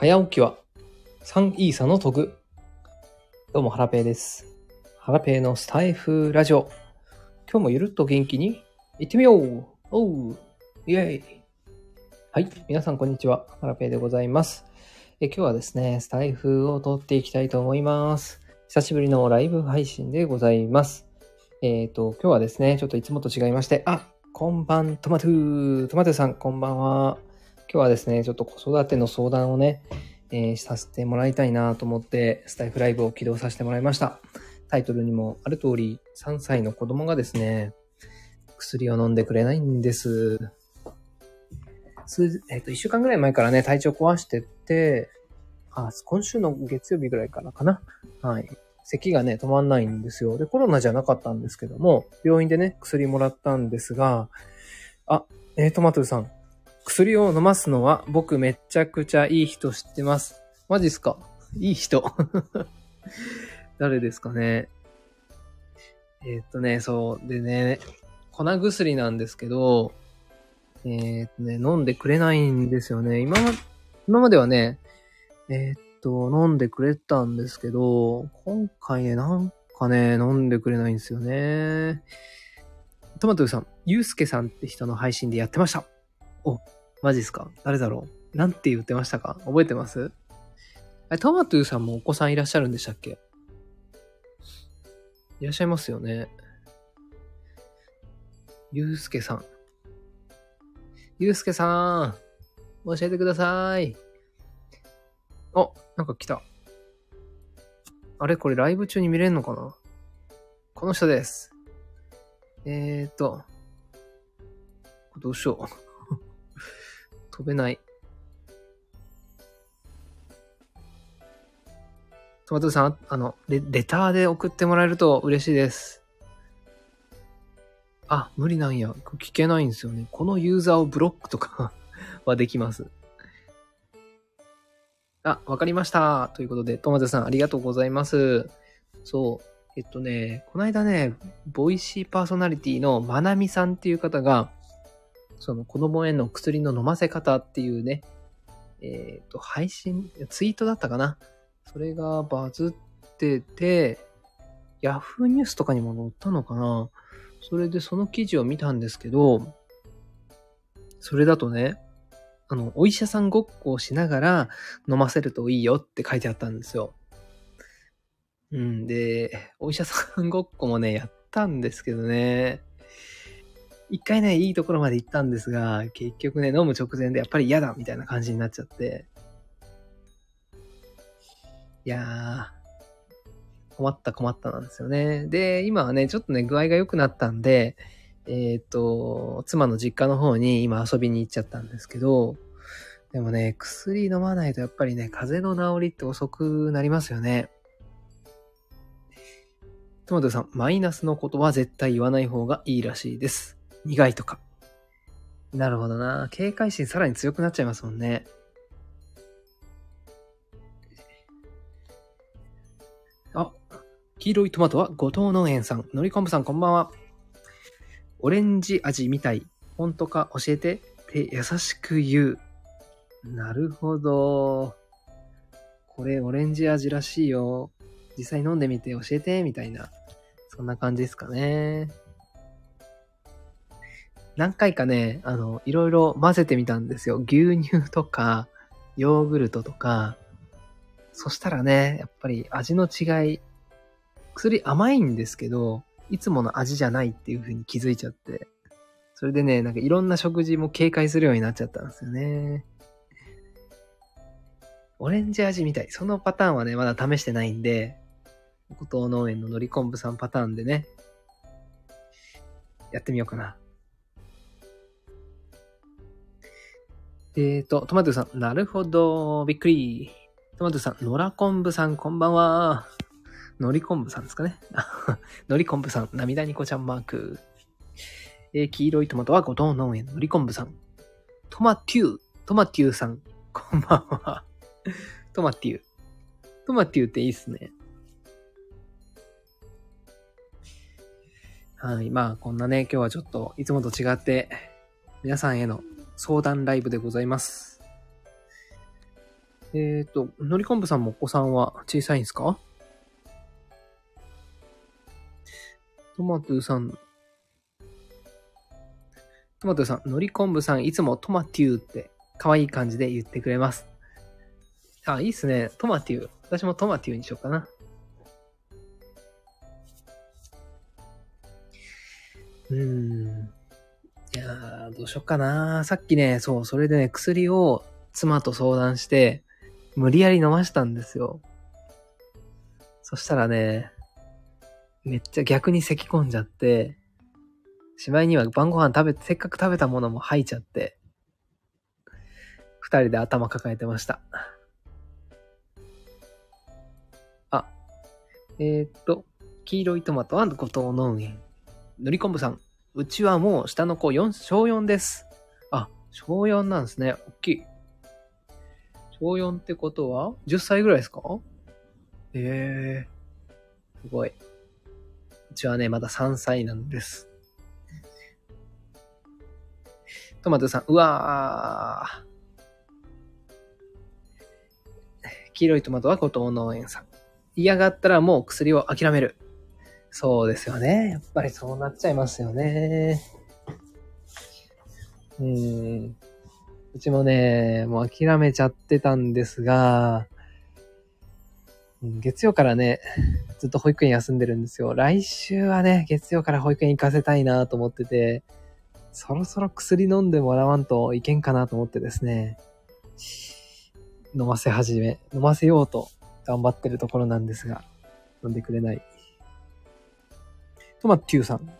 早起きは3イーサの徳。どうも、ハラペーです。ハラペーのスタイフラジオ。今日もゆるっと元気に行ってみようおうイェイはい。皆さん、こんにちは。ハラペーでございます。え今日はですね、スタイフを撮っていきたいと思います。久しぶりのライブ配信でございます。えっ、と、今日はですね、ちょっといつもと違いまして、あ、こんばん、トマトゥー、トマトゥーさん、こんばんは。今日はですね、ちょっと子育ての相談をね、えーさせてもらいたいなと思って、スタイフライブを起動させてもらいました。タイトルにもある通り、3歳の子供がですね、薬を飲んでくれないんです。数えっ、と、1週間ぐらい前からね、体調壊してって、あ、今週の月曜日ぐらいからかな。はい。咳がね、止まんないんですよ。で、コロナじゃなかったんですけども、病院でね、薬もらったんですが、あ、えートマトゥさん、薬を飲ますのは僕めっちゃくちゃいい人知ってます。マジっすか？いい人。誰ですかね？えーっとね、そう。でね、粉薬なんですけど、えーっとね、飲んでくれないんですよね。今、今まではね、えーっと、飲んでくれたんですけど、今回ね、なんかね、飲んでくれないんですよね。トマトさん、ゆうすけさんって人の配信でやってました。お、マジっすか？誰だろう？なんて言ってましたか？覚えてます？あれトマトゥーさんもお子さんいらっしゃるんでしたっけ？いらっしゃいますよね。ゆうすけさん。ゆうすけさん。教えてください。あ、なんか来た。あれ？これライブ中に見れるのかな？この人です。えーと。どうしよう。飛べない。トマトさん、あのレ、レターで送ってもらえると嬉しいです。あ、無理なんや。聞けないんですよね。このユーザーをブロックとか はできます。あ、わかりました。ということで、トマトさんありがとうございます。そう。えっとね、この間ね、ボイシーパーソナリティのまなみさんっていう方が、その子供への薬の飲ませ方っていうね、えっ、と、配信、ツイートだったかな。それがバズってて、ヤフーニュースとかにも載ったのかな。それでその記事を見たんですけど、それだとね、あの、お医者さんごっこをしながら飲ませるといいよって書いてあったんですよ。うん、で、お医者さんごっこもね、やったんですけどね、一回ね、いいところまで行ったんですが、結局ね、飲む直前でやっぱり嫌だみたいな感じになっちゃって。いやー、困った困ったなんですよね。で、今はね、ちょっとね、具合が良くなったんで、えっ、と、妻の実家の方に今遊びに行っちゃったんですけど、でもね、薬飲まないとやっぱりね、風邪の治りって遅くなりますよね。トマトさん、マイナスのことは絶対言わない方がいいらしいです。苦いとか。なるほどな。警戒心さらに強くなっちゃいますもんね。あ、黄色いトマトは後藤農園さん。のりこんぶさんこんばんは。オレンジ味みたい。本当か教えてって優しく言う。なるほど。これオレンジ味らしいよ。実際飲んでみて教えて、みたいな。そんな感じですかね。何回かね、あの、いろいろ混ぜてみたんですよ。牛乳とか、ヨーグルトとか。そしたらね、やっぱり味の違い、薬甘いんですけど、いつもの味じゃないっていう風に気づいちゃって。それでね、なんかいろんな食事も警戒するようになっちゃったんですよね。オレンジ味みたい。そのパターンはね、まだ試してないんで、後藤農園ののり昆布さんパターンでね、やってみようかな。えーと、トマトさん、なるほど、びっくり。トマトさん、のら昆布さん、こんばんは。のり昆布さんですかね。のり昆布さん、涙ニコちゃんマーク。えー黄色いトマトは後藤農園のり昆布さん。トマテュー、トマテューさん、こんばんは。トマテュー。トマテューっていいっすね。はい。まあ、こんなね、今日はちょっといつもと違って、皆さんへの相談ライブでございます。えっ、と、のりこんぶさんもお子さんは小さいんですか？トマトゥさん。トマトゥさん、のりこんぶさん、いつもトマテューって可愛い感じで言ってくれます。あ、いいっすね。トマテュー。私もトマテューにしようかな。うーん。どうしよっかな。さっきね、そう、それでね、薬を妻と相談して、無理やり飲ましたんですよ。そしたらね、めっちゃ逆に咳込んじゃって、しまいには晩ご飯食べて、せっかく食べたものも吐いちゃって、二人で頭抱えてました。あ、えー、っと、黄色いトマトは後藤農園。のりこんぶさん、うちはもう下の子4、小4です。あ、小4なんですね。大きい。小4ってことは ?10 歳ぐらいですか？ええー、すごい。うちはね、まだ3歳なんです。トマトさん、うわー。黄色いトマトは後藤農園さん。嫌がったらもう薬を諦める。そうですよね。やっぱりそうなっちゃいますよね。うん。うちもね、もう諦めちゃってたんですが、月曜からね、ずっと保育園休んでるんですよ。来週はね、月曜から保育園行かせたいなと思ってて、そろそろ薬飲んでもらわんといけんかなと思ってですね、飲ませ始め、飲ませようと頑張ってるところなんですが、飲んでくれない。トマトゥーさん。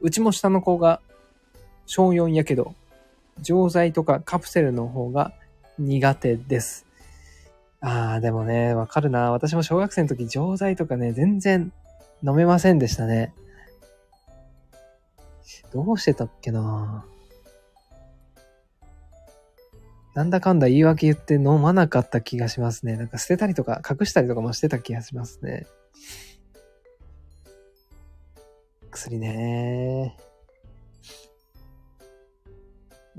うちも下の子が小4やけど、錠剤とかカプセルの方が苦手です。ああ、でもね、わかるな。私も小学生の時錠剤とかね、全然飲めませんでしたね。どうしてたっけななんだかんだ言い訳言って飲まなかった気がしますね。なんか捨てたりとか隠したりとかもしてた気がしますね。薬ね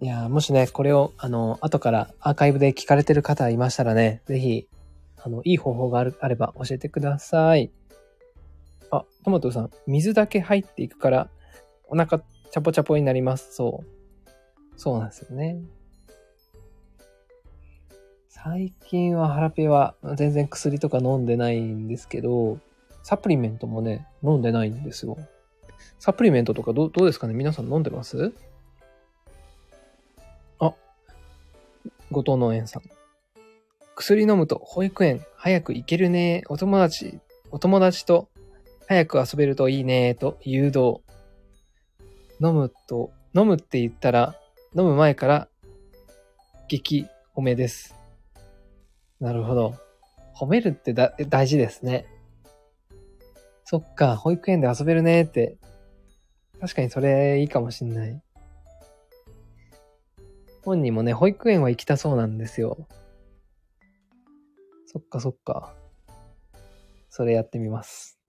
いやもしね、これを、あの、後からアーカイブで聞かれてる方いましたらね、ぜひ、あの、いい方法がある、あれば教えてください。あ、トマトさん、水だけ入っていくから、お腹、チャポチャポになります。そう。そうなんですよね。最近はハラペは全然薬とか飲んでないんですけど、サプリメントもね、飲んでないんですよ。サプリメントとかどうどうですかね？皆さん飲んでます？あ、後藤農園さん。薬飲むと保育園早く行けるね。お友達、お友達と早く遊べるといいね。と誘導。飲むと、飲むって言ったら、飲む前から激褒めです。なるほど。褒めるって大事ですね。そっか、保育園で遊べるねって。確かにそれいいかもしんない。本人もね、保育園は行きたそうなんですよ。そっかそっか。それやってみます。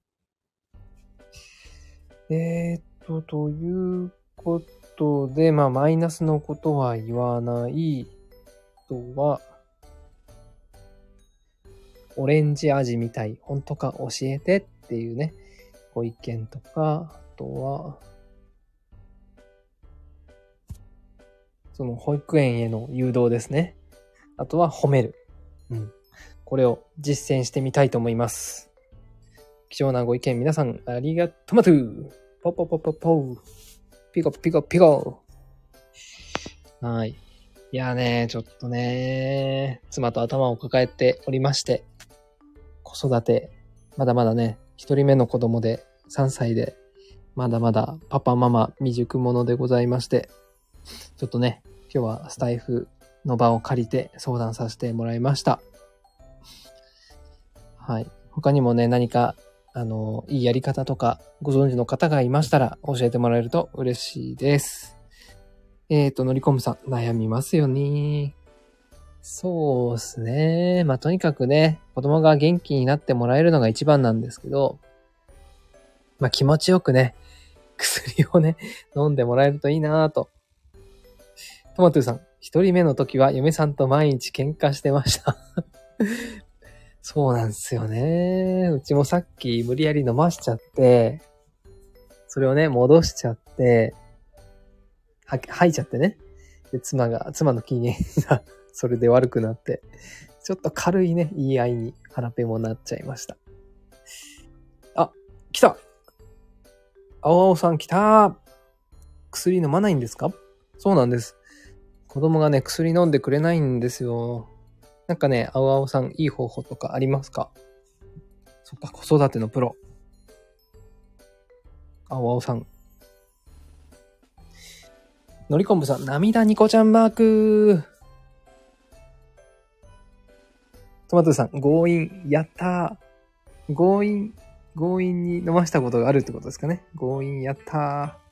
えー、っと、ということで、まあ、マイナスのことは言わない。とは、オレンジ味みたい。本当か？教えてっていうね、ご意見とか、あとは、その保育園への誘導ですね。あとは褒める。うん。これを実践してみたいと思います。貴重なご意見皆さんありがとまとうポポポポポピコピコピコはい。いやね、ちょっとね、妻と頭を抱えておりまして、子育て、まだまだね、一人目の子供で3歳で、まだまだパパママ未熟者でございまして、ちょっとね、今日はスタイフの場を借りて相談させてもらいました。はい。他にもね、何か、あの、いいやり方とかご存知の方がいましたら教えてもらえると嬉しいです。えっ、ー、と、のりこむさん、悩みますよね。そうですね。まあ、とにかくね、子供が元気になってもらえるのが一番なんですけど、まあ、気持ちよくね、薬をね、飲んでもらえるといいなぁと。トマトゥーさん、一人目の時は嫁さんと毎日喧嘩してました。そうなんですよね。うちもさっき無理やり飲ましちゃって、それをね、戻しちゃって、は、吐いちゃってね。で、妻が、妻の機嫌がそれで悪くなって、ちょっと軽いね、言い合いに腹ペもなっちゃいました。あ、来た青青さん来た薬飲まないんですか？そうなんです。子供がね、薬飲んでくれないんですよ。なんかね、青青さん、いい方法とかありますか？そっか、子育てのプロ。青青さん。のりこんぶさん、涙ニコちゃんマーク。トマトさん、強引、やったー。強引、強引に飲ましたことがあるってことですかね。強引、やったー。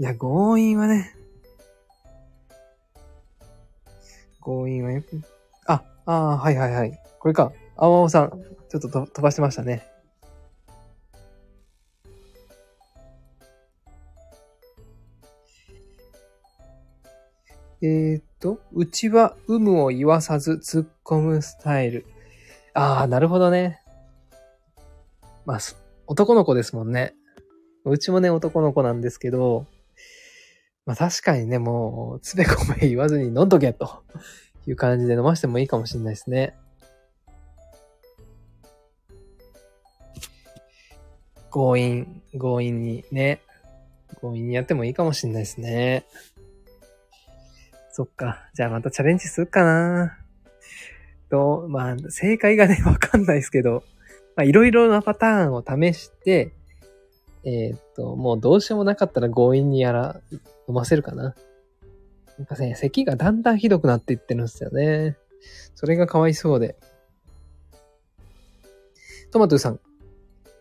いや、強引はね、強引はよく、あ、ああ、はいはいはい。これか。青青さん、ちょっとと飛ばしてましたね。えーっと、うちは有無を言わさず突っ込むスタイル。ああ、なるほどね。まあ、男の子ですもんね。うちもね、男の子なんですけど、まあ確かにね、もう、つべこべ言わずに飲んどけという感じで飲ましてもいいかもしれないですね。強引、強引にね、強引にやってもいいかもしれないですね。そっか。じゃあまたチャレンジするかな。と、まあ、正解がね、わかんないですけど、まあ、いろいろなパターンを試して、えーっと、もうどうしようもなかったら強引にやら、飲ませるかな。なんかね、咳がだんだんひどくなっていってるんですよね。それがかわいそうで。トマトさん。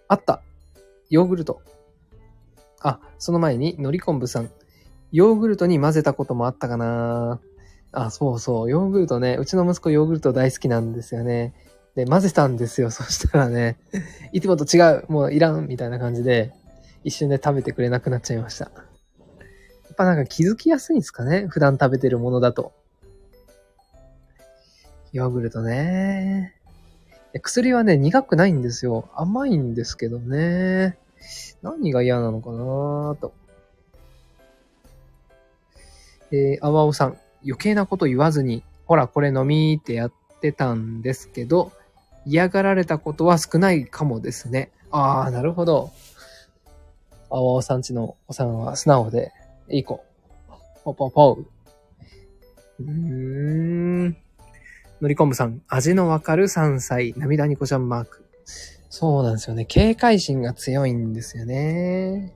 あった。ヨーグルト。あ、その前に、のりこんぶさん。ヨーグルトに混ぜたこともあったかなあ、そうそう。ヨーグルトね。うちの息子ヨーグルト大好きなんですよね。で、混ぜたんですよ。そしたらね、いつもと違う。もういらん。みたいな感じで、一瞬で食べてくれなくなっちゃいました。やっぱなんか気づきやすいんですかね？普段食べてるものだと。ヨーグルトね。薬はね、苦くないんですよ。甘いんですけどね。何が嫌なのかなと。えー、あわおさん、余計なこと言わずに、ほら、これ飲みーってやってたんですけど、嫌がられたことは少ないかもですね。あー、なるほど。あわおさんちのおさんは素直で、いい子。ポポポ。うーん。のりこんぶさん、味のわかる3歳、涙ニコちゃんマーク。そうなんですよね。警戒心が強いんですよね。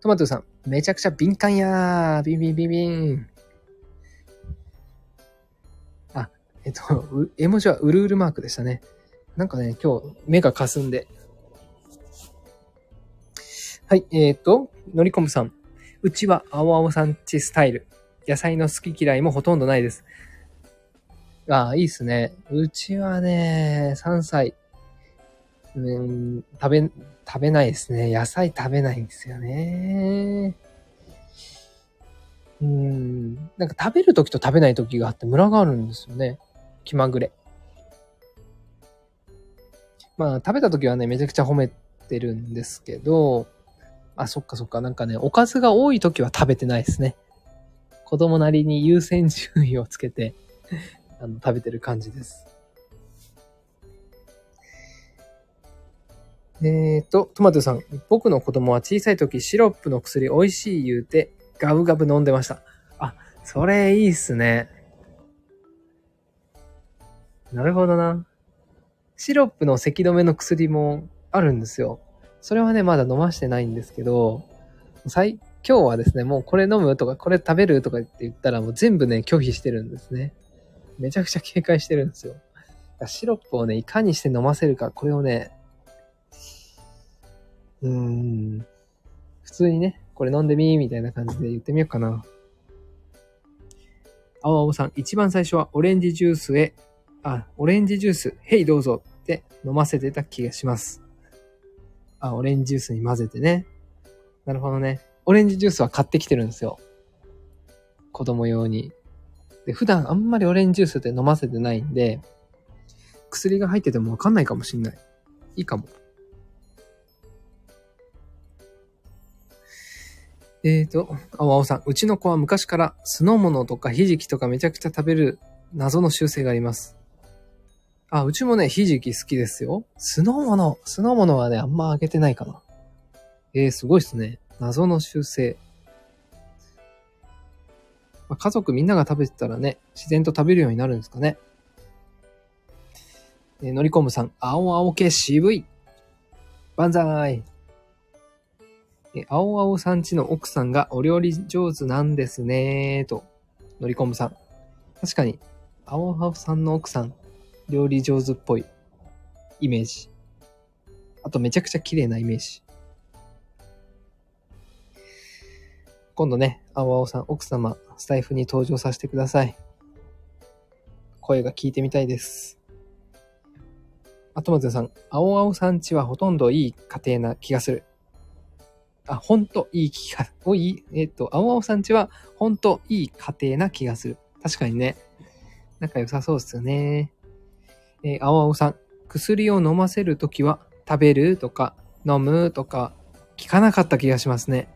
トマトさん、めちゃくちゃ敏感やー。ビンビンビンビン。あ、えっと、絵文字はうるうるマークでしたね。なんかね、今日目が霞んで。はい、えっ、と、のりこむさん。うちは青青さんちスタイル。野菜の好き嫌いもほとんどないです。ああ、いいっすね。うちはね、3歳。うん、食べ、食べないですね。野菜食べないんですよね。うん。なんか食べるときと食べないときがあってムラがあるんですよね。気まぐれ。まあ、食べたときはね、めちゃくちゃ褒めてるんですけど、あ、そっかそっか。なんかね、おかずが多いときは食べてないですね。子供なりに優先順位をつけて、あの、食べてる感じです。えーと、トマトさん。僕の子供は小さい時シロップの薬美味しい言うて、ガブガブ飲んでました。あ、それいいっすね。なるほどな。シロップの咳止めの薬もあるんですよ。それはね、まだ飲ましてないんですけど、最、今日はですね、もうこれ飲むとか、これ食べるとかって言ったらもう全部ね、拒否してるんですね。めちゃくちゃ警戒してるんですよ。シロップをね、いかにして飲ませるか、これをね、うーん。普通にね、これ飲んでみーみたいな感じで言ってみようかな。青青さん、一番最初はオレンジジュースへ、あ、オレンジジュース、へいどうぞって飲ませてた気がします。あ、オレンジジュースに混ぜてね。なるほどね。オレンジジュースは買ってきてるんですよ。子供用に。で、普段あんまりオレンジジュースって飲ませてないんで、薬が入っててもわかんないかもしんない。いいかも。えーと、あわおさん、うちの子は昔から酢の物とかひじきとかめちゃくちゃ食べる謎の習性があります。あ、うちもね、ひじき好きですよ。酢の物、酢の物はね、あんまあげてないかな。えー、すごいっすね。謎の習性。まあ、家族みんなが食べてたらね、自然と食べるようになるんですかね。えー、のりこむさん、青青系渋い。万歳。え、青青さんちの奥さんがお料理上手なんですねと、のりこむさん。確かに、青青さんの奥さん、料理上手っぽいイメージ。あとめちゃくちゃ綺麗なイメージ。今度ね、青青さん、奥様、スタイフに登場させてください。声が聞いてみたいです。あとまずさん、青青さんちはほとんどいい家庭な気がする。あ、ほんといい気が、おい、えっ、と、青青さんちはほんといい家庭な気がする。確かにね。仲良さそうですよね。えー、青青さん、薬を飲ませるときは食べるとか飲むとか聞かなかった気がしますね。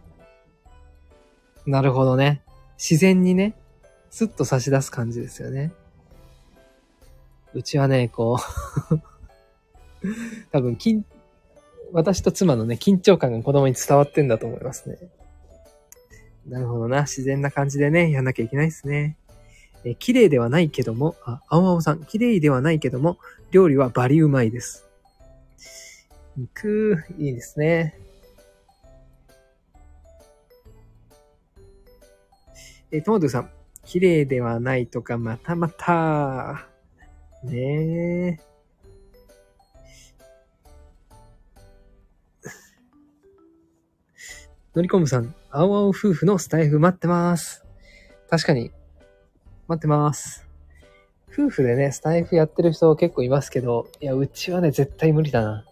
なるほどね。自然にね、スッと差し出す感じですよね。うちはね、こう 多分、緊、私と妻のね、緊張感が子供に伝わってんだと思いますね。なるほどな。自然な感じでね、やんなきゃいけないですね。え綺麗ではないけども、あ、青青さん、綺麗ではないけども、料理はバリうまいです。肉、いいですね。え、トマトさん、綺麗ではないとか、またまた。ねえ。のりこむさん、青青夫婦のスタイフ待ってます。確かに、待ってます。夫婦でね、スタイフやってる人結構いますけど、いや、うちはね、絶対無理だな。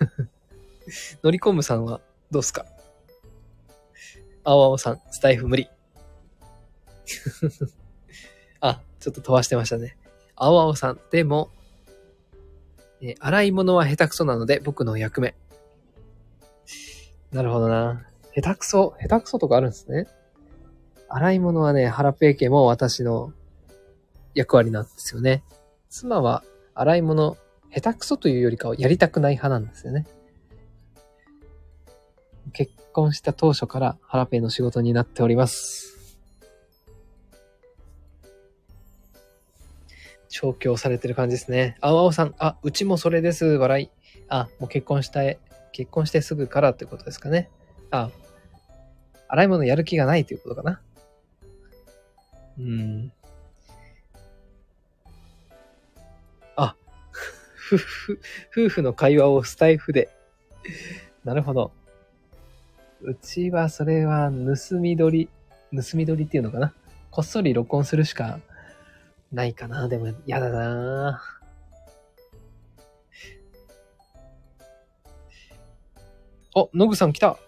のりこむさんはどうすか？青青さん、スタイフ無理。あ、ちょっと飛ばしてましたね。青青さん、でも、え洗い物は下手くそなので僕の役目。なるほどな。下手くそ、下手くそとかあるんですね。洗い物はね、ハラペー家も私の役割なんですよね。妻は洗い物、下手くそというよりかはやりたくない派なんですよね。結婚した当初からハラペーの仕事になっております。調教されてる感じですね。あわおさん、あ、うちもそれです。笑い。あ、もう結婚したい。結婚してすぐからってことですかね。あ、洗い物やる気がないということかな。うん。あ、夫婦、夫婦の会話をスタイフで。なるほど。うちはそれは盗み撮り、盗み撮りっていうのかな。こっそり録音するしかないかな。でも嫌だなお、ノグさん来た。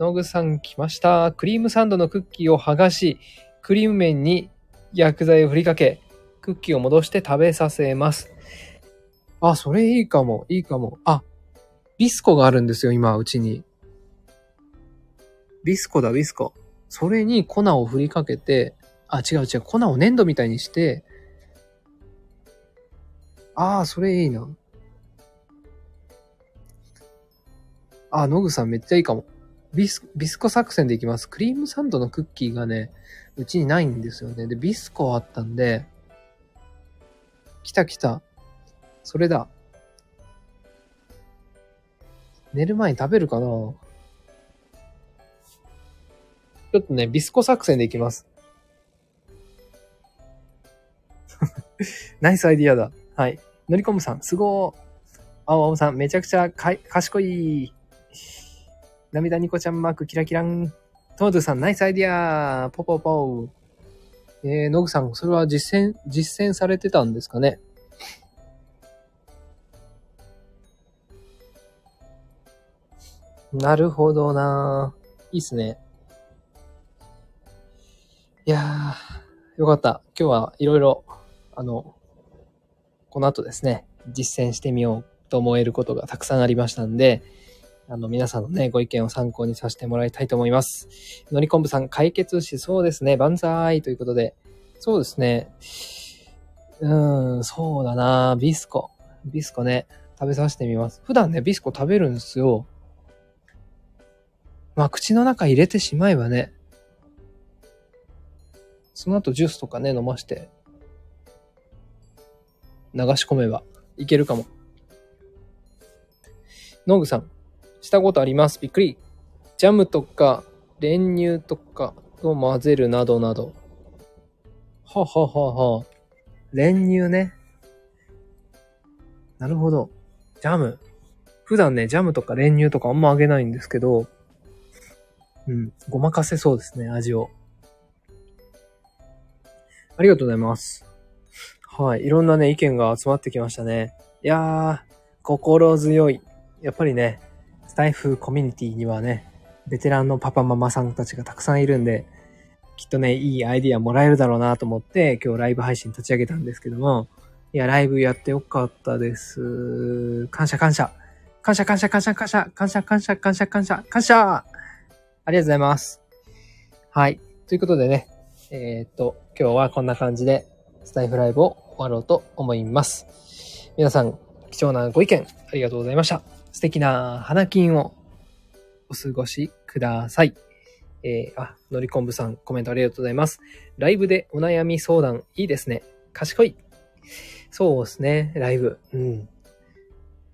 ノグさん来ました。クリームサンドのクッキーを剥がし、クリーム麺に薬剤を振りかけ、クッキーを戻して食べさせます。あ、それいいかも。いいかも。あ、ビスコがあるんですよ、今、うちに。ビスコだ、ビスコ。それに粉を振りかけて、あ、違う違う、粉を粘土みたいにして、ああ、それいいな。あ、ノグさんめっちゃいいかも。ビス、ビスコ作戦でいきます。クリームサンドのクッキーがね、うちにないんですよね。で、ビスコあったんで、来た来た。それだ。寝る前に食べるかなちょっとね、ビスコ作戦でいきます。ナイスアイディアだ。はい。のりこむさん、すごー。青青さん、めちゃくちゃかい賢い。涙ニコちゃんマークキラキラン。トマトさん、ナイスアイディアポポポえー、ノグさん、それは実践、実践されてたんですかね？なるほどなぁ。いいっすね。いやー、よかった。今日はいろいろ、あの、この後ですね、実践してみようと思えることがたくさんありましたんで、あの、皆さんのね、ご意見を参考にさせてもらいたいと思います。のりこんぶさん、解決しそうですね。万歳ということで。そうですね。うーん、そうだなビスコ。ビスコね、食べさせてみます。普段ね、ビスコ食べるんですよ。まあ、口の中入れてしまえばね、その後ジュースとかね、飲まして、流し込めばいけるかも。ノグさん、したことあります？びっくり。ジャムとか、練乳とかを混ぜるなどなど。はははは練乳ね。なるほど。ジャム。普段ね、ジャムとか練乳とかあんまあげないんですけど、うん、ごまかせそうですね、味を。ありがとうございます。はい。いろんなね、意見が集まってきましたね。いやー、心強い。やっぱりね、スタイフコミュニティにはね、ベテランのパパママさんたちがたくさんいるんで、きっとね、いいアイディアもらえるだろうなと思って、今日ライブ配信立ち上げたんですけども、いや、ライブやってよかったです。感謝感謝。感謝感謝感謝感謝。感謝感謝感謝感謝。感謝ありがとうございます。はい。ということでね、えー、っと、今日はこんな感じで、スタイフライブを終わろうと思います。皆さん、貴重なご意見ありがとうございました。素敵な花金をお過ごしください。えー、あ、のりこんぶさん、コメントありがとうございます。ライブでお悩み相談、いいですね。賢い。そうですね、ライブ。うん。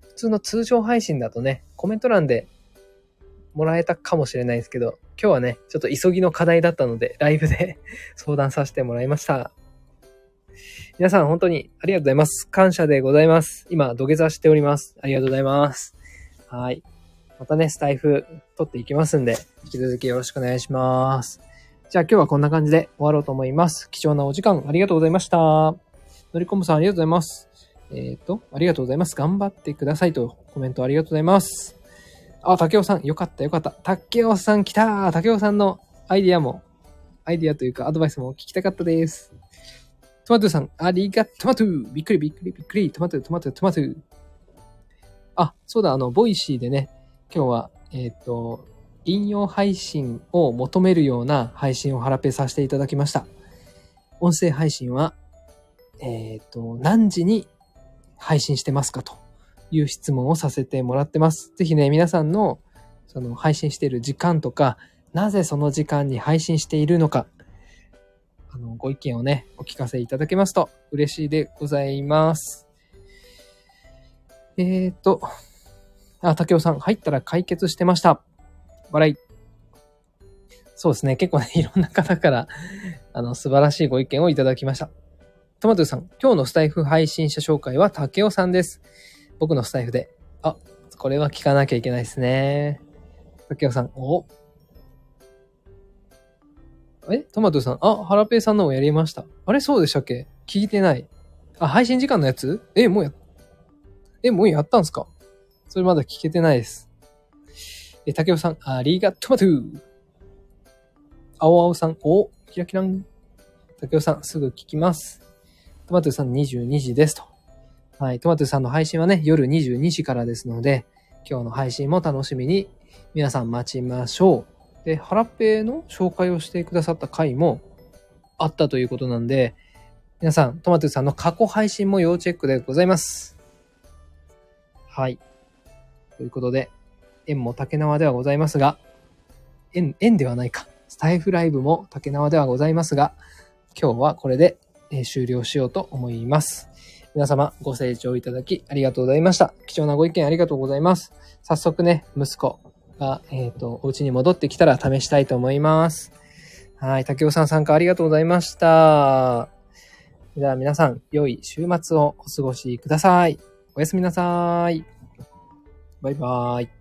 普通の通常配信だとね、コメント欄でもらえたかもしれないですけど、今日はね、ちょっと急ぎの課題だったので、ライブで 相談させてもらいました。皆さん本当にありがとうございます。感謝でございます。今、土下座しております。ありがとうございます。はい。またね、スタイフ撮っていきますんで、引き続きよろしくお願いします。じゃあ今日はこんな感じで終わろうと思います。貴重なお時間ありがとうございました。のりこむさんありがとうございます。えっ、ー、と、ありがとうございます。頑張ってくださいとコメントありがとうございます。あ、竹尾さん、よかったよかった。竹尾さん来た竹尾さんのアイディアも、アイディアというかアドバイスも聞きたかったです。トマトさん、ありがとう、トマトびっくりびっくりびっくりトマト、トマト、トマトあ、そうだ、あの、 Voicy でね、今日は、えっ、ー、と、音声配信を求めるような配信をハラペさせていただきました。音声配信は、えっ、ー、と、何時に配信してますかという質問をさせてもらってます。ぜひね、皆さんのその配信している時間とか、なぜその時間に配信しているのか、あの、ご意見をね、お聞かせいただけますと嬉しいでございます。えーと、あ、竹雄さん、入ったら解決してました。笑い。そうですね。結構ね、いろんな方から、あの、素晴らしいご意見をいただきました。トマトさん、今日のスタイフ配信者紹介は竹雄さんです。僕のスタイフで。あ、これは聞かなきゃいけないですね。竹雄さん、おえトマトさん、あ、ハラペイさんのもやりました。あれそうでしたっけ？聞いてない。あ、配信時間のやつ？え、もうやっ、え、もうやったんすか？それまだ聞けてないです。え、竹雄さん、ありがとまトゥ青青さん、お、キラキラン。竹雄さん、すぐ聞きます。トマトゥさん22時ですと。はい。トマトさんの配信はね、夜22時からですので、今日の配信も楽しみに皆さん待ちましょう。で、ハラペの紹介をしてくださった回もあったということなんで、皆さん、トマトさんの過去配信も要チェックでございます。はい。ということで、縁も竹縄ではございますが、縁、縁ではないか。スタイフライブも竹縄ではございますが、今日はこれで終了しようと思います。皆様ご清聴いただきありがとうございました。貴重なご意見ありがとうございます。早速ね、息子が、えっ、ー、と、お家に戻ってきたら試したいと思います。はい、竹尾さん参加ありがとうございました。では皆さん、良い週末をお過ごしください。おやすみなさい。バイバーイ。